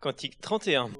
Cantique 31.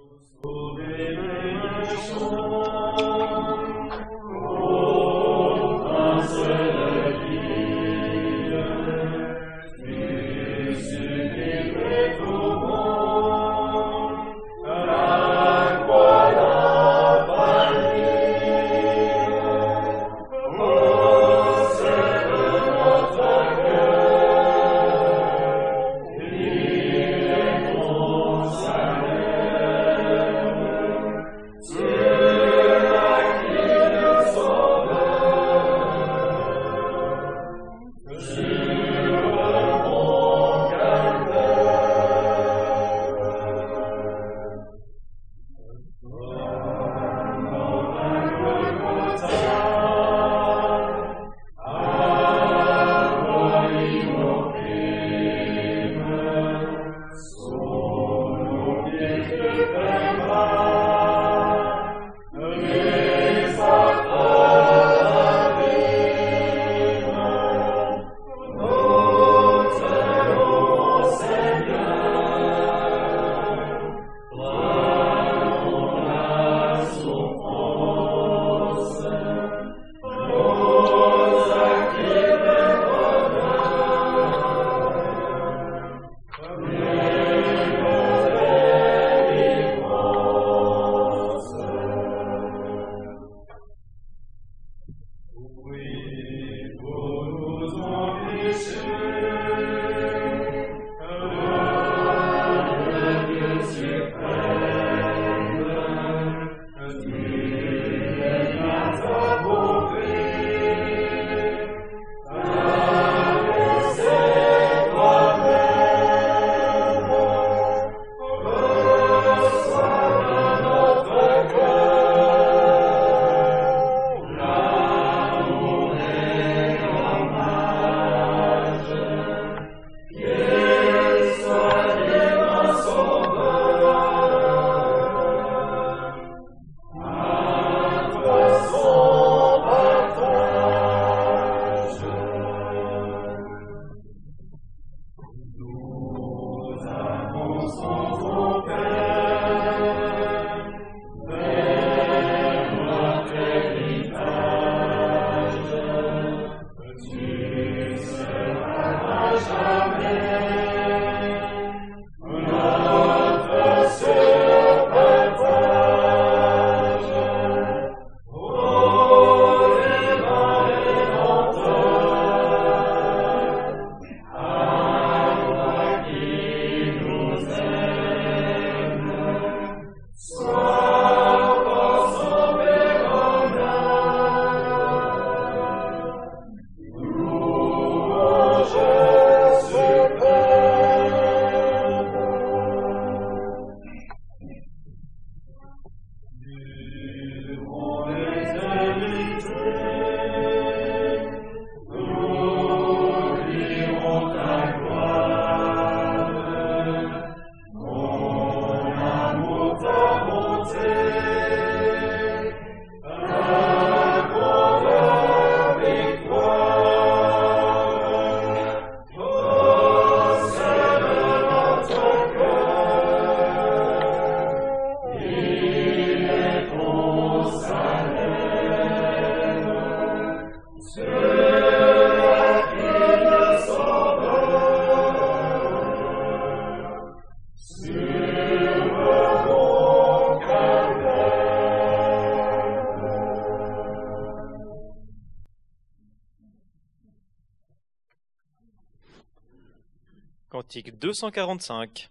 Cantique 245.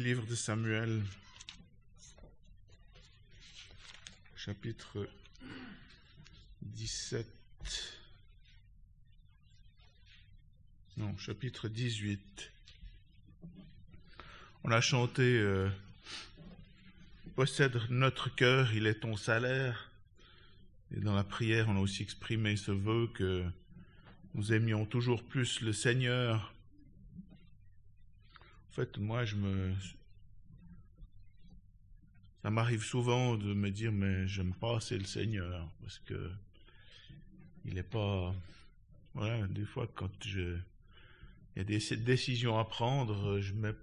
Livre de Samuel, chapitre 17. Non, chapitre 18. On a chanté euh, Possède notre cœur, il est ton salaire. Et dans la prière, on a aussi exprimé ce vœu que nous aimions toujours plus le Seigneur. Fait, moi, je me. Ça m'arrive souvent de me dire, mais j'aime pas assez le Seigneur, parce que il n'est pas. Voilà, des fois, quand je. Il y a des décisions à prendre, je mets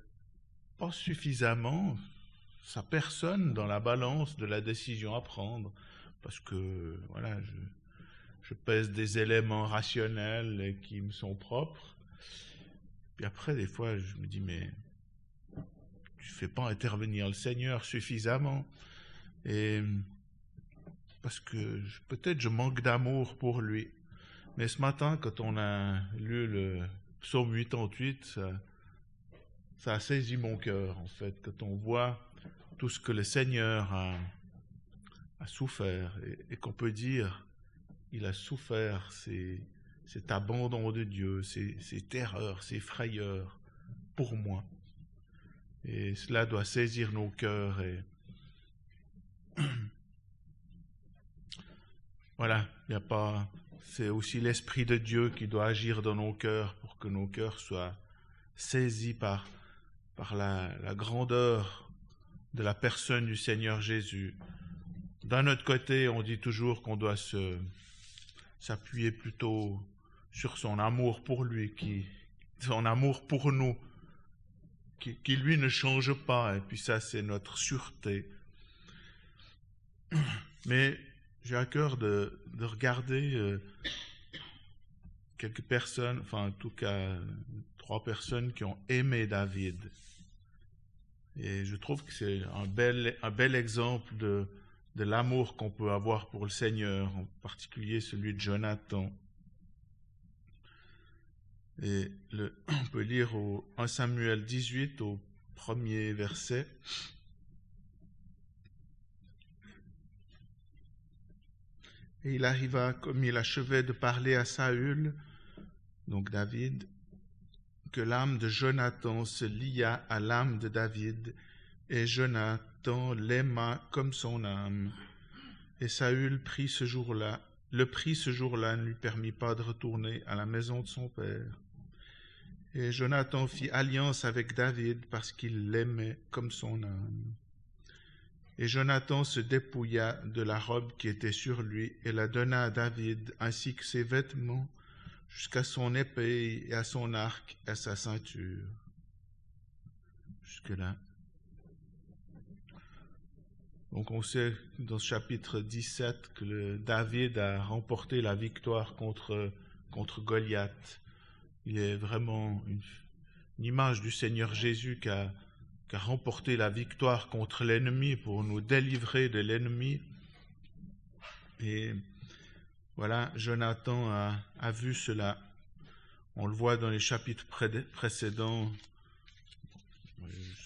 pas suffisamment sa personne dans la balance de la décision à prendre, parce que voilà, je, pèse des éléments rationnels qui me sont propres. Puis après, des fois, je me dis, mais fais pas intervenir le Seigneur suffisamment. Et parce que peut-être je manque d'amour pour lui. Mais ce matin, quand on a lu le psaume 88, ça, ça a saisi mon cœur, en fait, quand on voit tout ce que le Seigneur a, souffert et, qu'on peut dire, il a souffert cet abandon de Dieu, ses, ses terreurs, ses frayeurs pour moi. Et cela doit saisir nos cœurs voilà, il n'y a pas, c'est aussi l'Esprit de Dieu qui doit agir dans nos cœurs pour que nos cœurs soient saisis par, la, grandeur de la personne du Seigneur Jésus. D'un autre côté, on dit toujours qu'on doit s'appuyer plutôt sur son amour pour lui, son amour pour nous, qui, lui ne change pas, et puis ça c'est notre sûreté. Mais j'ai à cœur de, de regarder euh, quelques personnes, enfin en tout cas trois personnes qui ont aimé David. Et je trouve que c'est un bel, un bel exemple de, de l'amour qu'on peut avoir pour le Seigneur, en particulier celui de Jonathan. Et on peut lire au 1 Samuel 18 au premier verset. Et il arriva, comme il achevait de parler à Saül, donc David, que l'âme de Jonathan se lia à l'âme de David, et Jonathan l'aima comme son âme. Et Saül prit ce jour-là, le prit ce jour-là ne lui permit pas de retourner à la maison de son père. Et Jonathan fit alliance avec David parce qu'il l'aimait comme son âme. Et Jonathan se dépouilla de la robe qui était sur lui et la donna à David, ainsi que ses vêtements, jusqu'à son épée et à son arc et à sa ceinture. Jusque-là. Donc on sait dans ce chapitre 17 que David a remporté la victoire contre, contre Goliath. Il est vraiment une, image du Seigneur Jésus qui a, remporté la victoire contre l'ennemi pour nous délivrer de l'ennemi. Et voilà, Jonathan a, vu cela. On le voit dans les chapitres précédents.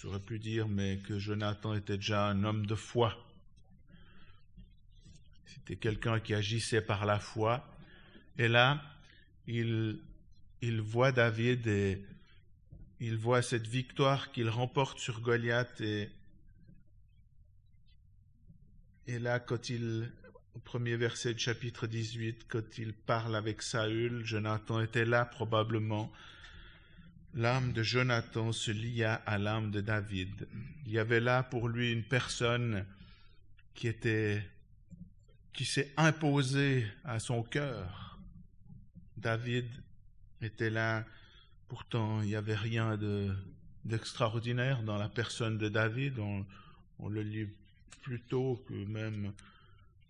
J'aurais pu dire, mais que Jonathan était déjà un homme de foi. C'était quelqu'un qui agissait par la foi. Et là, il, il voit David et il voit cette victoire qu'il remporte sur Goliath et, et là, quand il, au premier verset du chapitre 18, quand il parle avec Saül, Jonathan était là probablement. L'âme de Jonathan se lia à l'âme de David. Il y avait là pour lui une personne qui était, qui s'est imposée à son cœur. David était là Pourtant, il n'y avait rien de, d'extraordinaire dans la personne de David. On, on, le lit plutôt que même,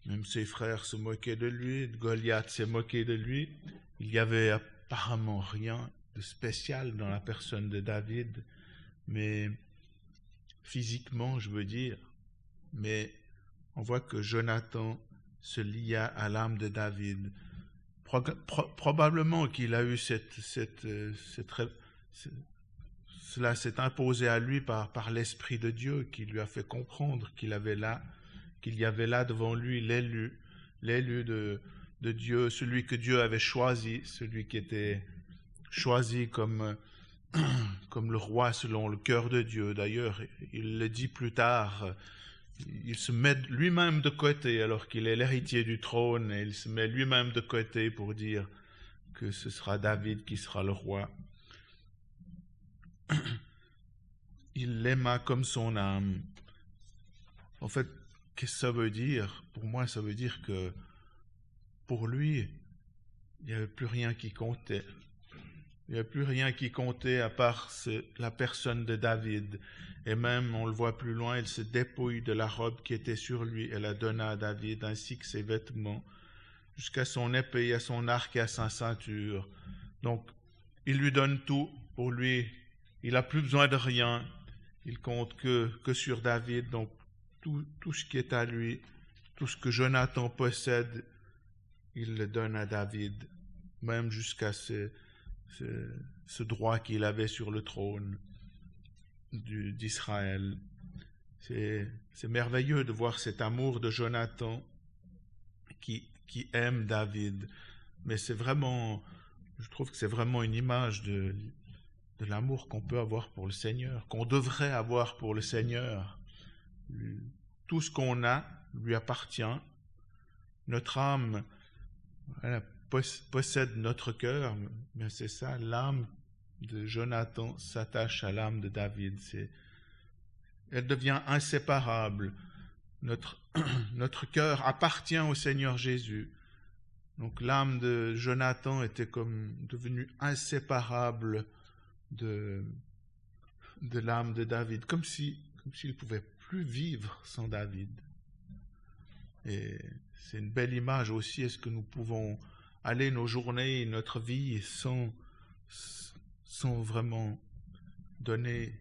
même ses frères se moquaient de lui, Goliath s'est moqué de lui. Il n'y avait apparemment rien de spécial dans la personne de David, mais physiquement, je veux dire. Mais on voit que Jonathan se lia à l'âme de David. Pro, pro, probablement qu'il a eu cette, cette, cette, cela s'est imposé à lui par, par l'Esprit de Dieu qui lui a fait comprendre qu'il avait là, qu'il y avait là devant lui l'élu, l'élu de, de Dieu, celui que Dieu avait choisi, celui qui était choisi comme, comme le roi selon le cœur de Dieu. D'ailleurs, il le dit plus tard, il se met lui-même de côté alors qu'il est l'héritier du trône, et il se met lui-même de côté pour dire que ce sera David qui sera le roi. Il l'aima comme son âme. En fait, qu'est-ce que ça veut dire? Pour moi, ça veut dire que pour lui, il n'y avait plus rien qui comptait. Il n'y avait plus rien qui comptait à part la personne de David. Et même, on le voit plus loin, il se dépouille de la robe qui était sur lui et la donna à David, ainsi que ses vêtements, jusqu'à son épée, à son arc et à sa ceinture. Donc, il lui donne tout. Pour lui, il n'a plus besoin de rien. Il compte que, que sur David. Donc, tout, tout ce qui est à lui, tout ce que Jonathan possède, il le donne à David, même jusqu'à ce, ce, ce droit qu'il avait sur le trône d'Israël. C'est merveilleux de voir cet amour de Jonathan qui, qui aime David, mais c'est vraiment, je trouve que c'est vraiment une image de, de l'amour qu'on peut avoir pour le Seigneur, qu'on devrait avoir pour le Seigneur. Tout ce qu'on a lui appartient. Notre âme possède notre cœur, mais c'est ça, l'âme de Jonathan s'attache à l'âme de David. Elle devient inséparable. Notre, notre cœur appartient au Seigneur Jésus. Donc l'âme de Jonathan était comme devenue inséparable de, de l'âme de David, comme si comme s'il ne pouvait plus vivre sans David. Et c'est une belle image aussi. Est-ce que nous pouvons aller nos journées, notre vie sans, sans vraiment donner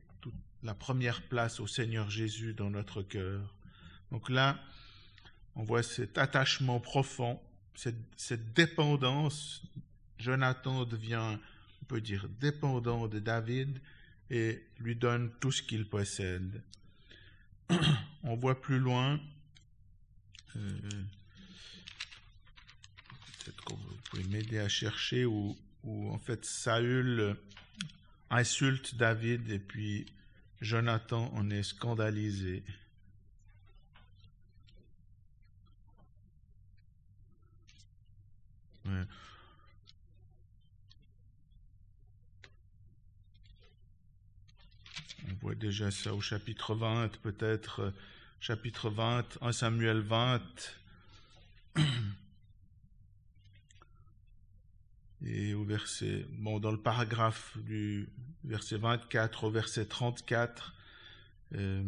la première place au Seigneur Jésus dans notre cœur Donc là, on voit cet attachement profond, cette, cette dépendance. Jonathan devient on peut dire, dépendant de David et lui donne tout ce qu'il possède. on voit plus loin, euh, peut-être que vous pouvez m'aider à chercher, où, où en fait Saül insulte David et puis Jonathan en est scandalisé. Ouais. On voit déjà ça au chapitre 20, peut-être euh, chapitre 20, 1 Samuel 20. Et au verset, bon, dans le paragraphe du verset 24 au verset 34, euh,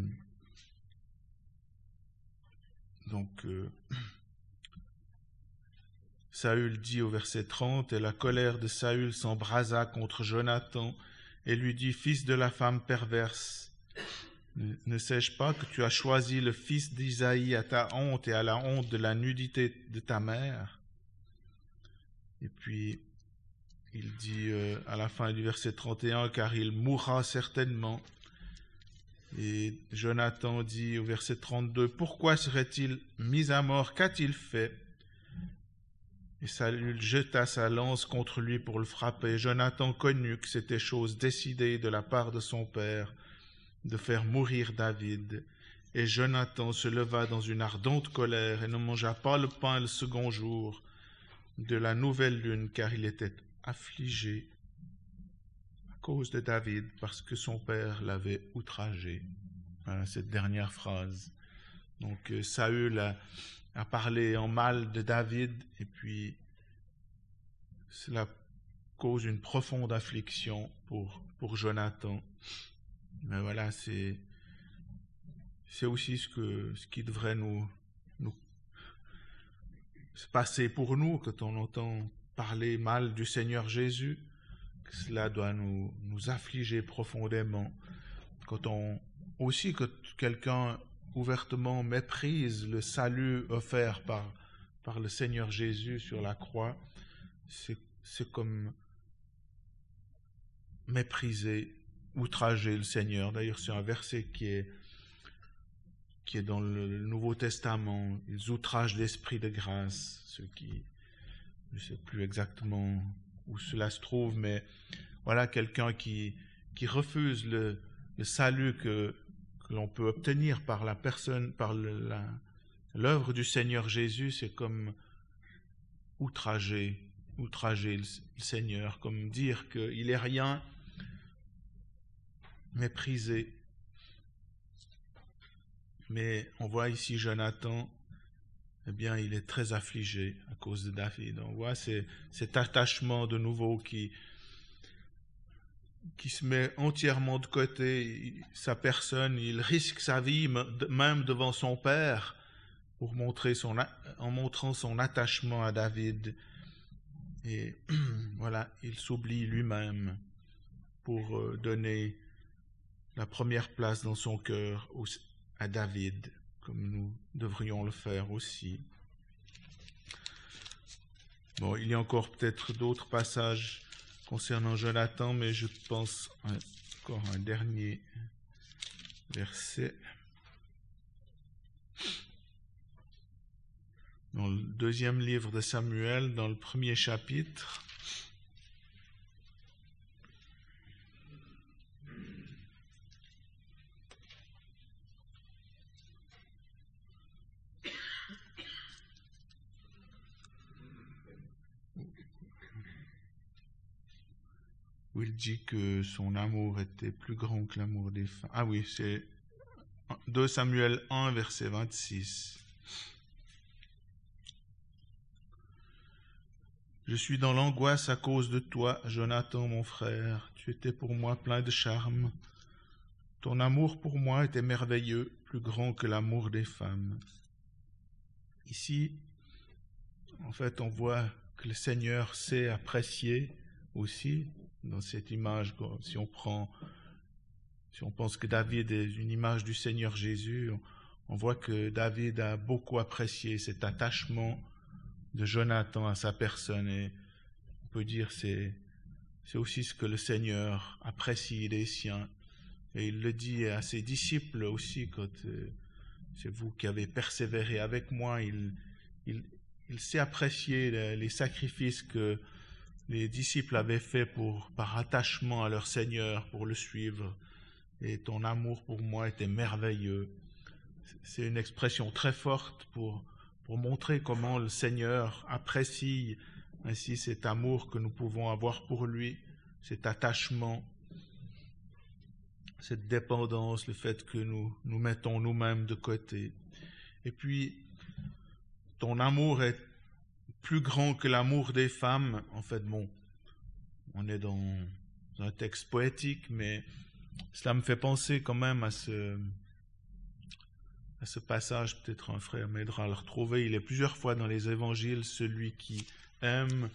donc, euh, Saül dit au verset 30, et la colère de Saül s'embrasa contre Jonathan et lui dit, Fils de la femme perverse, ne, sais-je pas que tu as choisi le fils d'Isaïe à ta honte et à la honte de la nudité de ta mère? Et puis, il dit euh, à la fin du verset 31, car il mourra certainement. Et Jonathan dit au verset 32, Pourquoi serait-il mis à mort? Qu'a-t-il fait? Et Saül jeta sa lance contre lui pour le frapper. Jonathan connut que c'était chose décidée de la part de son père de faire mourir David. Et Jonathan se leva dans une ardente colère et ne mangea pas le pain le second jour de la nouvelle lune, car il était affligé à cause de David, parce que son père l'avait outragé. cette dernière phrase. Donc euh, Saül a à parler en mal de David, et puis cela cause une profonde affliction pour, pour Jonathan. Mais voilà, c'est, c'est aussi ce, que, ce qui devrait nous, nous se passer pour nous quand on entend parler mal du Seigneur Jésus. Cela doit nous, affliger profondément. Quand on, aussi que quelqu'un ouvertement méprise le salut offert par, par le Seigneur Jésus sur la croix, c'est comme mépriser, outrager le Seigneur. D'ailleurs, c'est un verset qui est, qui est dans le Nouveau Testament. Ils outragent l'esprit de grâce, ceux qui, je ne sais plus exactement où cela se trouve, mais voilà quelqu'un qui, qui refuse le, le salut que, que l'on peut obtenir par la personne, par l'œuvre du Seigneur Jésus, c'est comme outrager, outrager le, le Seigneur, comme dire qu'il est rien, mépriser. Mais on voit ici Jonathan, eh bien, il est très affligé à cause de David. On voit cet attachement de nouveau qui, qui se met entièrement de côté sa personne, il risque sa vie même devant son père pour montrer en montrant son attachement à David. Et voilà, il s'oublie lui-même pour euh, donner la première place dans son cœur à David, comme nous devrions le faire aussi. Bon, il y a encore peut-être d'autres passages concernant Jonathan, mais je pense encore un dernier verset. Dans le deuxième livre de Samuel, dans le premier chapitre, il dit que son amour était plus grand que l'amour des femmes. Ah oui, c'est 2 Samuel 1, verset 26. Je suis dans l'angoisse à cause de toi, Jonathan, mon frère. Tu étais pour moi plein de charme. Ton amour pour moi était merveilleux, plus grand que l'amour des femmes. Ici, en fait, on voit que le Seigneur sait apprécier aussi dans cette image, si on prend, si on pense que David est une image du Seigneur Jésus, on, voit que David a beaucoup apprécié cet attachement de Jonathan à sa personne. Et on peut dire c'est c'est aussi ce que le Seigneur apprécie des siens. Et il le dit à ses disciples aussi quand euh, c'est vous qui avez persévéré avec moi. Il il, sait apprécier les sacrifices que les disciples avaient fait pour, par attachement à leur Seigneur pour le suivre. Et ton amour pour moi était merveilleux. C'est une expression très forte pour, pour montrer comment le Seigneur apprécie ainsi cet amour que nous pouvons avoir pour lui, cet attachement, cette dépendance, le fait que nous nous mettons nous-mêmes de côté. Et puis, ton amour est plus grand que l'amour des femmes. En fait, bon, on est dans un texte poétique, mais cela me fait penser quand même à ce, à ce passage. Peut-être un frère m'aidera à le retrouver. Il est plusieurs fois dans les évangiles celui qui aime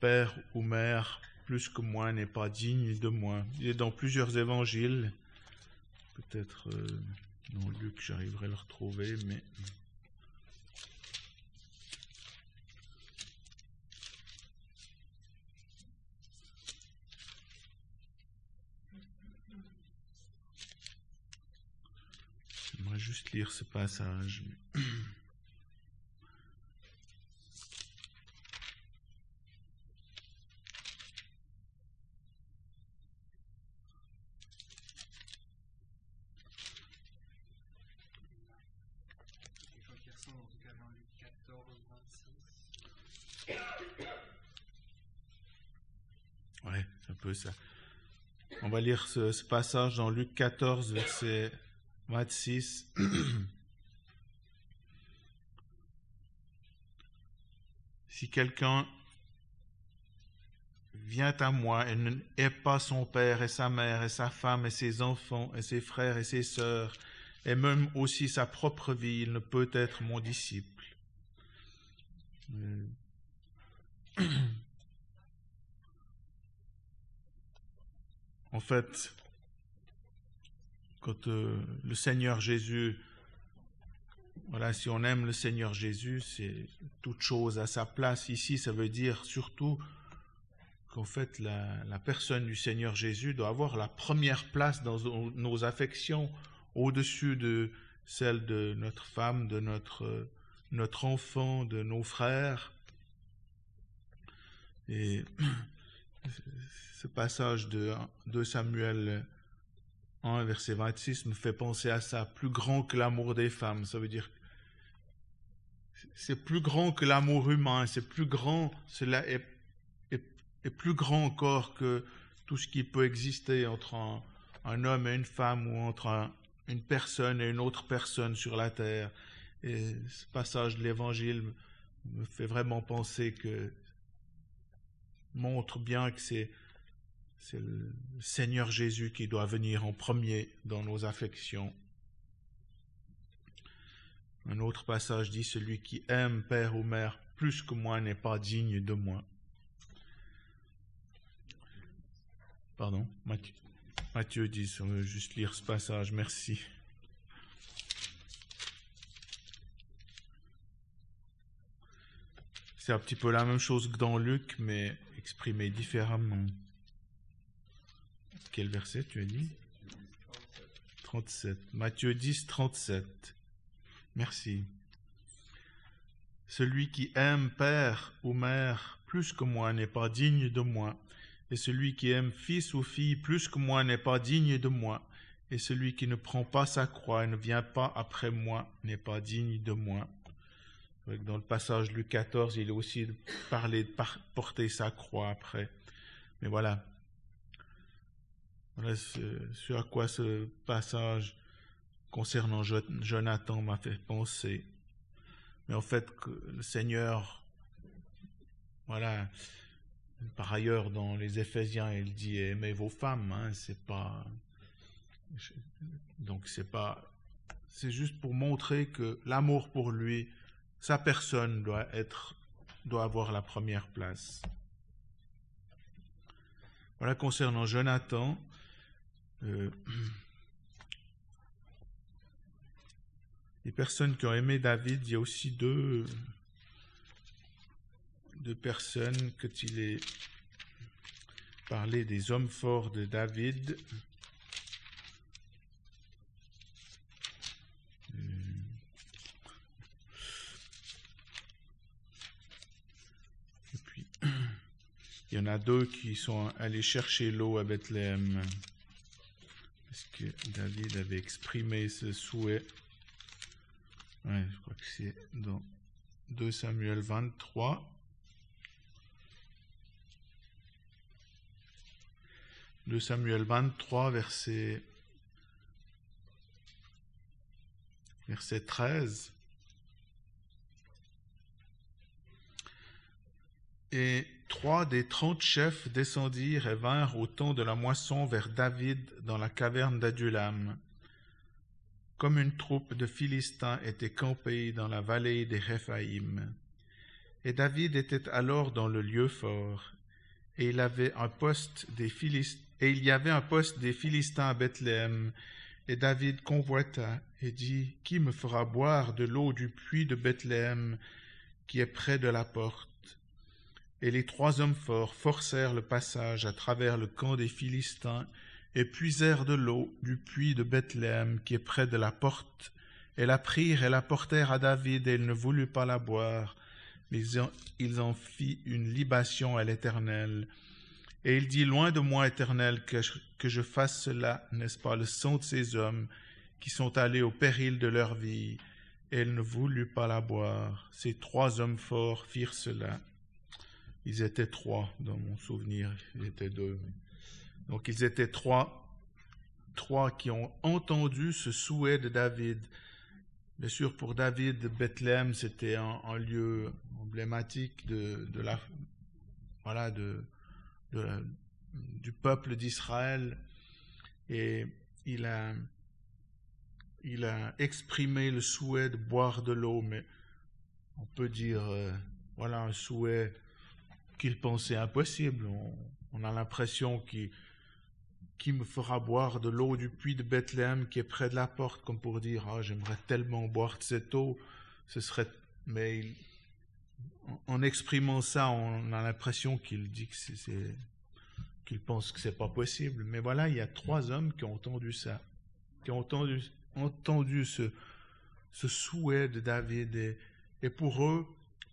père ou mère plus que moi n'est pas digne de moi. Il est dans plusieurs évangiles. Peut-être euh, dans Luc, j'arriverai à le retrouver, mais J'aimerais juste lire ce passage. Ouais, un peu ça. On va lire ce, ce passage dans Luc 14, verset 26. si quelqu'un vient à moi et n'est pas son père et sa mère et sa femme et ses enfants et ses frères et ses sœurs et même aussi sa propre vie, il ne peut être mon disciple. En fait, quand euh, le Seigneur Jésus, voilà, si on aime le Seigneur Jésus, c'est toute chose à sa place. Ici, ça veut dire surtout qu'en fait, la, la, personne du Seigneur Jésus doit avoir la première place dans nos affections, au-dessus de celle de notre femme, de notre, notre enfant, de nos frères. Et ce passage de, de Samuel 1, verset 26, me fait penser à ça. Plus grand que l'amour des femmes. Ça veut dire c'est plus grand que l'amour humain, c'est plus grand, cela est, est, plus grand encore que tout ce qui peut exister entre un, homme et une femme ou entre un, une personne et une autre personne sur la terre. Et ce passage de l'Évangile me fait vraiment penser que montre bien que c'est c'est le Seigneur Jésus qui doit venir en premier dans nos affections. Un autre passage dit Celui qui aime père ou mère plus que moi n'est pas digne de moi. Pardon, Matthieu, dit, on veut juste lire ce passage, merci. C'est un petit peu la même chose que dans Luc, mais exprimé différemment. Quel verset tu as dit? 37. Matthieu 10, 37. Merci. Celui qui aime père ou mère plus que moi n'est pas digne de moi, et celui qui aime fils ou fille plus que moi n'est pas digne de moi, et celui qui ne prend pas sa croix et ne vient pas après moi n'est pas digne de moi. Dans le passage Luc 14, il est aussi parlé de porter sa croix après. Mais voilà, voilà ce, à quoi ce passage concernant Jonathan m'a fait penser. Mais en fait, le Seigneur, voilà, par ailleurs, dans les Éphésiens, il dit aimez vos femmes, hein, c'est pas. Donc c'est pas. C'est juste pour montrer que l'amour pour lui, sa personne doit être, doit avoir la première place. Voilà concernant Jonathan. Euh, les personnes qui ont aimé David, il y a aussi deux, deux personnes que il est parlé des hommes forts de David. Euh, et puis, il y en a deux qui sont allés chercher l'eau à Bethléem. Est-ce que David avait exprimé ce souhait Ouais, je crois que c'est dans 2 Samuel 23. 2 Samuel 23, verset, verset 13. Et trois des trente chefs descendirent et vinrent au temps de la moisson vers David dans la caverne d'Adulam. Comme une troupe de Philistins était campée dans la vallée des Réphaïm. Et David était alors dans le lieu fort, et il et il y avait un poste des Philistins à Bethléem. Et David convoita et dit, Qui me fera boire de l'eau du puits de Bethléem, qui est près de la porte? Et les trois hommes forts forcèrent le passage à travers le camp des Philistins et puisèrent de l'eau du puits de Bethléem qui est près de la porte, et la prirent et la portèrent à David, et il ne voulut pas la boire. Mais ils en, fit une libation à l'Éternel. Et il dit, Loin de moi, Éternel, que je, fasse cela, n'est-ce pas, le sang de ces hommes qui sont allés au péril de leur vie? Il ne voulut pas la boire. Ces trois hommes forts firent cela. Ils étaient trois dans mon souvenir, ils étaient deux. Donc ils étaient trois, trois qui ont entendu ce souhait de David. Bien sûr, pour David, Bethléem, c'était un, lieu emblématique de, voilà, de, du peuple d'Israël. Et il a, il a exprimé le souhait de boire de l'eau, mais on peut dire, euh, voilà, un souhait qu'il pensait impossible. On, a l'impression qu'il qui me fera boire de l'eau du puits de Bethléem qui est près de la porte, comme pour dire ah j'aimerais tellement boire de cette eau, ce serait mais en exprimant ça, on a l'impression qu'il dit que qu'il pense que c'est pas possible. Mais voilà, il y a trois hommes qui ont entendu ça, qui ont entendu, entendu ce, ce souhait de David et, et pour eux,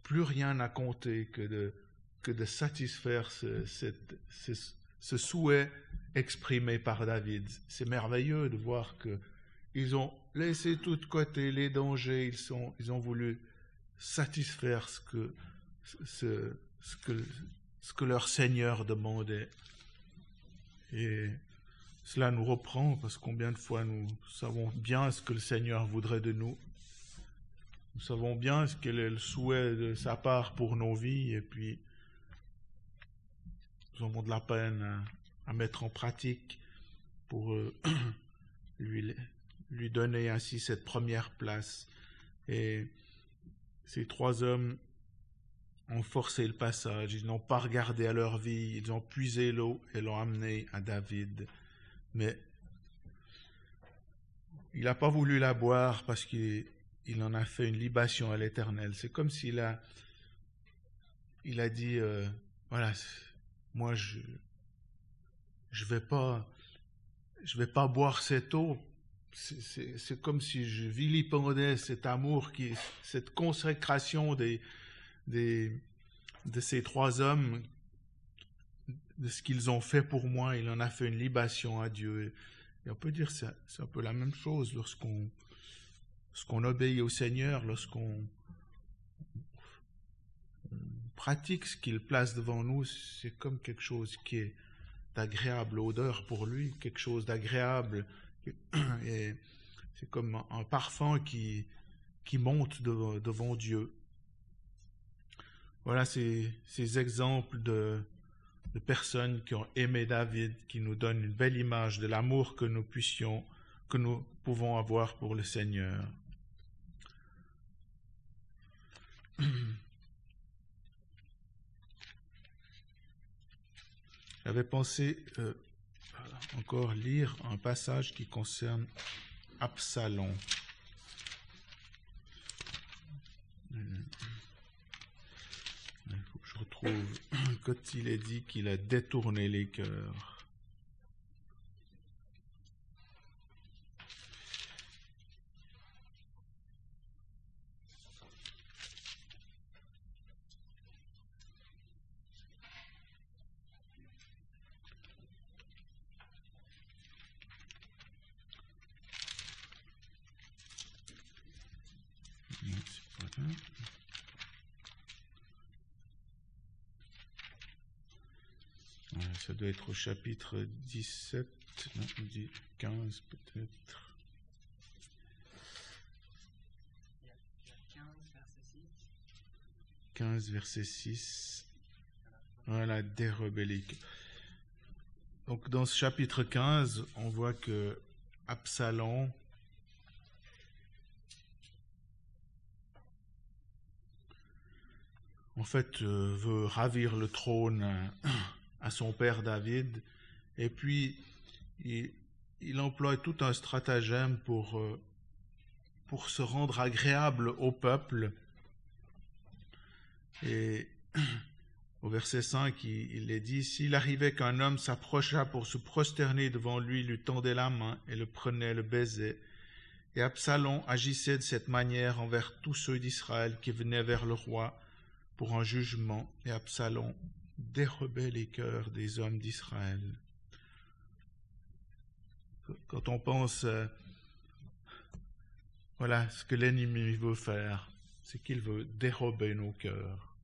plus rien n'a compté que de, de satisfaire ce, souhait exprimé par David. C'est merveilleux de voir que ils ont laissé tout de côté les dangers, ils, sont, ils ont voulu satisfaire ce que, ce, que, ce que leur Seigneur demandait. Et cela nous reprend parce combien de fois nous savons bien ce que le Seigneur voudrait de nous. Nous savons bien ce quel est le souhait de sa part pour nos vies et puis nous avons de la peine à, à mettre en pratique pour euh, lui, lui donner ainsi cette première place. Et ces trois hommes ont forcé le passage, ils n'ont pas regardé à leur vie, ils ont puisé l'eau et l'ont amené à David. Mais il n'a pas voulu la boire parce qu'il il en a fait une libation à l'Éternel. C'est comme s'il a, il a dit, euh, voilà, moi je, je vais pas, je vais pas boire cette eau. C'est comme si je vilipendais cet amour qui, cette consécration des, des, de ces trois hommes, de ce qu'ils ont fait pour moi. Il en a fait une libation à Dieu. Et on peut dire que c'est un peu la même chose lorsqu'on lorsqu'on obéit au Seigneur, lorsqu'on pratique ce qu'il place devant nous, c'est comme quelque chose qui est d'agréable odeur pour lui, quelque chose d'agréable. Et c'est comme un parfum qui, qui monte devant, Dieu. Voilà ces, ces exemples de, de personnes qui ont aimé David, qui nous donnent une belle image de l'amour que nous puissions, que nous pouvons avoir pour le Seigneur. J'avais pensé euh, encore lire un passage qui concerne Absalom. Il faut que je retrouve quand il est dit qu'il a détourné les cœurs. Non, c'est pas là. Voilà, ça doit être au chapitre 17, non, 10, 15 peut-être. 15 verset 6. Voilà, dérobellique. Donc dans ce chapitre 15, on voit que Absalom en fait euh, veut ravir le trône euh, à son père David. Et puis il, emploie tout un stratagème pour euh, pour se rendre agréable au peuple. Et au verset 5, il, il est dit, S'il arrivait qu'un homme s'approcha pour se prosterner devant lui, lui tendait la main et le prenait, le baisait. Et Absalom agissait de cette manière envers tous ceux d'Israël qui venaient vers le roi pour un jugement, et Absalom dérobait les cœurs des hommes d'Israël. Quand on pense, euh, voilà ce que l'ennemi veut faire, c'est qu'il veut dérober nos cœurs.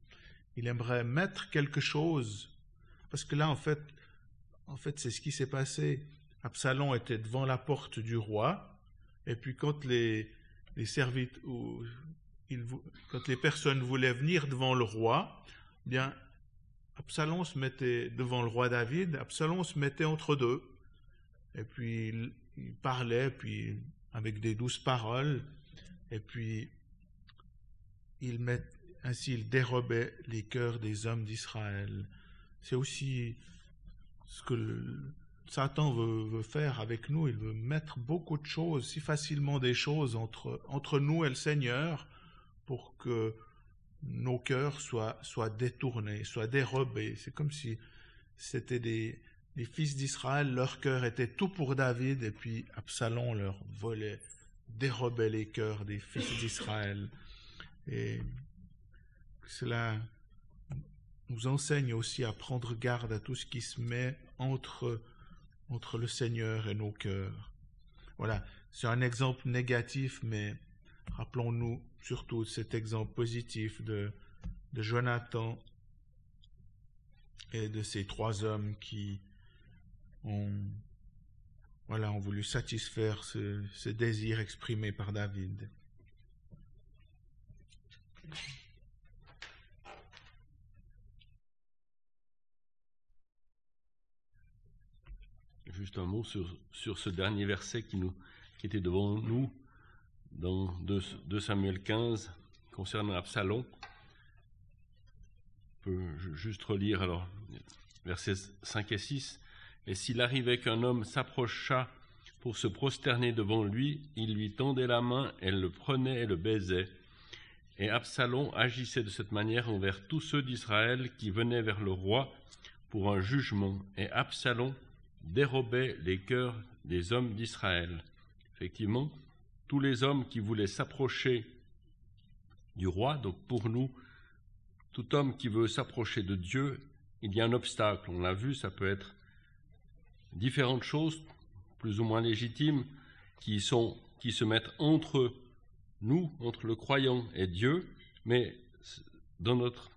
Il aimerait mettre quelque chose, parce que là, en fait, en fait, c'est ce qui s'est passé. Absalom était devant la porte du roi, et puis quand les, les serviteurs, quand les personnes voulaient venir devant le roi, bien, Absalom se mettait devant le roi David, Absalom se mettait entre deux, et puis il, parlait, puis avec des douces paroles, et puis il met, ainsi il dérobait les cœurs des hommes d'Israël. C'est aussi ce que Satan veut, veut, faire avec nous. Il veut mettre beaucoup de choses, si facilement des choses entre, entre nous et le Seigneur, pour que nos cœurs soient, détournés, soient dérobés. C'est comme si c'était des, fils d'Israël, leur cœur était tout pour David, et puis Absalom leur volait, dérobait les cœurs des fils d'Israël. Et cela nous enseigne aussi à prendre garde à tout ce qui se met entre, entre le Seigneur et nos cœurs. Voilà, c'est un exemple négatif, mais rappelons-nous surtout cet exemple positif de, Jonathan et de ces trois hommes qui ont, voilà, ont voulu satisfaire ce, ce désir exprimé par David. Juste un mot sur, sur ce dernier verset qui, nous, qui était devant nous dans 2, 2 Samuel 15 concernant Absalom. On peut juste relire alors versets 5 et 6. Et s'il arrivait qu'un homme s'approchât pour se prosterner devant lui, il lui tendait la main, elle le prenait et le baisait. Et Absalom agissait de cette manière envers tous ceux d'Israël qui venaient vers le roi pour un jugement. Et Absalom dérobait les cœurs des hommes d'Israël. Effectivement, tous les hommes qui voulaient s'approcher du roi, donc pour nous, tout homme qui veut s'approcher de Dieu, il y a un obstacle. On l'a vu, ça peut être différentes choses, plus ou moins légitimes, qui, sont, qui se mettent entre nous, entre le croyant et Dieu, mais dans notre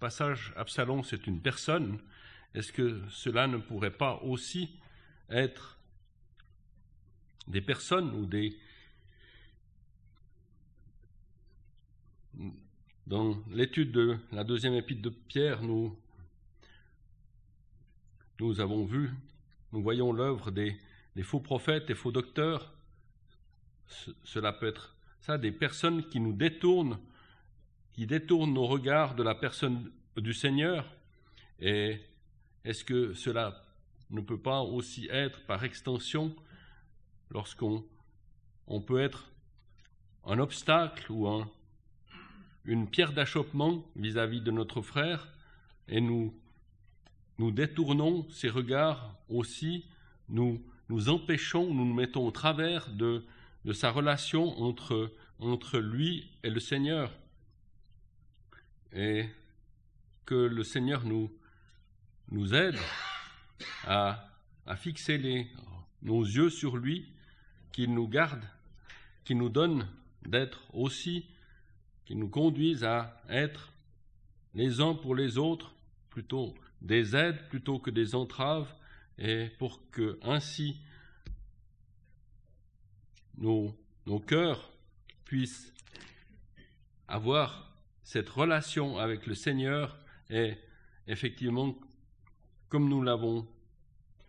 passage, Absalom, c'est une personne, est-ce que cela ne pourrait pas aussi être des personnes ou des... Dans l'étude de la deuxième épître de Pierre, nous, nous avons vu, nous voyons l'œuvre des, faux prophètes et faux docteurs. cela peut être ça, des personnes qui nous détournent, qui détournent nos regards de la personne du Seigneur. Et est-ce que cela ne peut pas aussi être, par extension, lorsqu'on on peut être un obstacle ou un, une pierre d'achoppement vis-à-vis de notre frère, et nous, nous détournons ces regards aussi, nous nous empêchons, nous nous mettons au travers de, de sa relation entre, entre lui et le Seigneur. Et que le Seigneur nous, nous aide à, à fixer les, nos yeux sur lui, qu'il nous garde, qu'il nous donne d'être aussi, qu'il nous conduise à être les uns pour les autres, plutôt des aides plutôt que des entraves, et pour que ainsi nos, nos cœurs puissent avoir cette relation avec le Seigneur et effectivement comme nous l'avons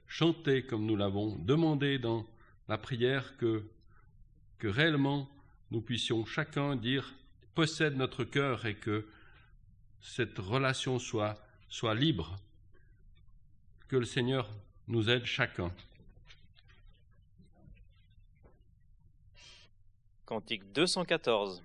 chanté, comme nous l'avons demandé dans la prière, que, que réellement nous puissions chacun dire possède notre cœur et que cette relation soit, soit libre. Que le Seigneur nous aide chacun. Cantique 214.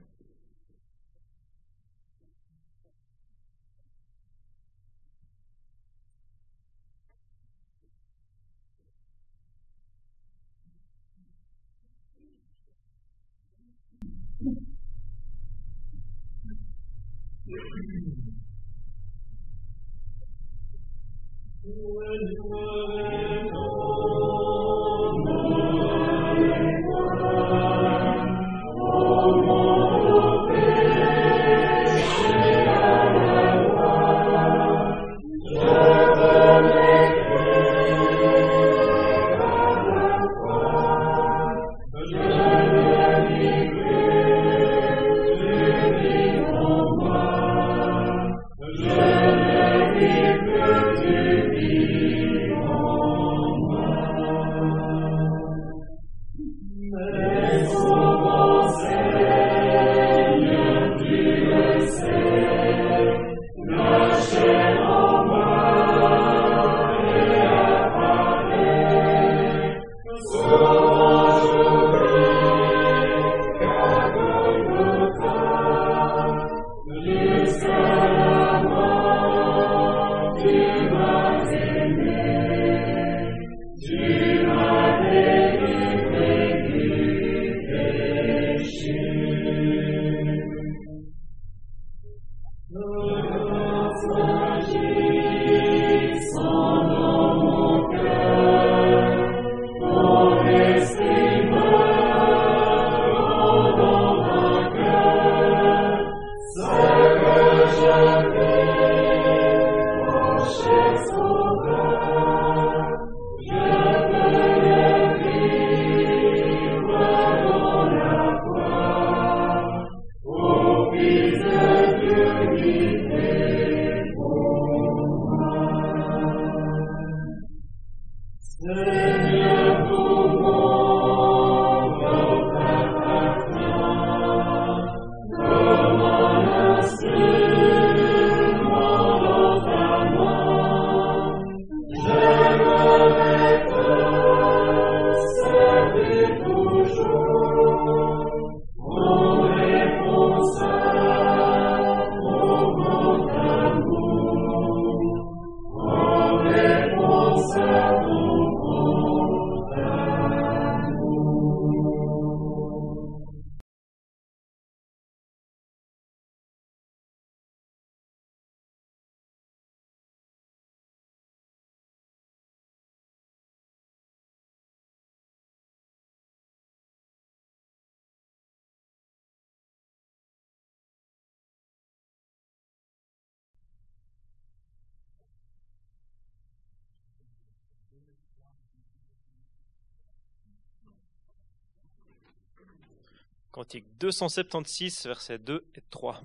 Cantique 276, versets 2 et 3.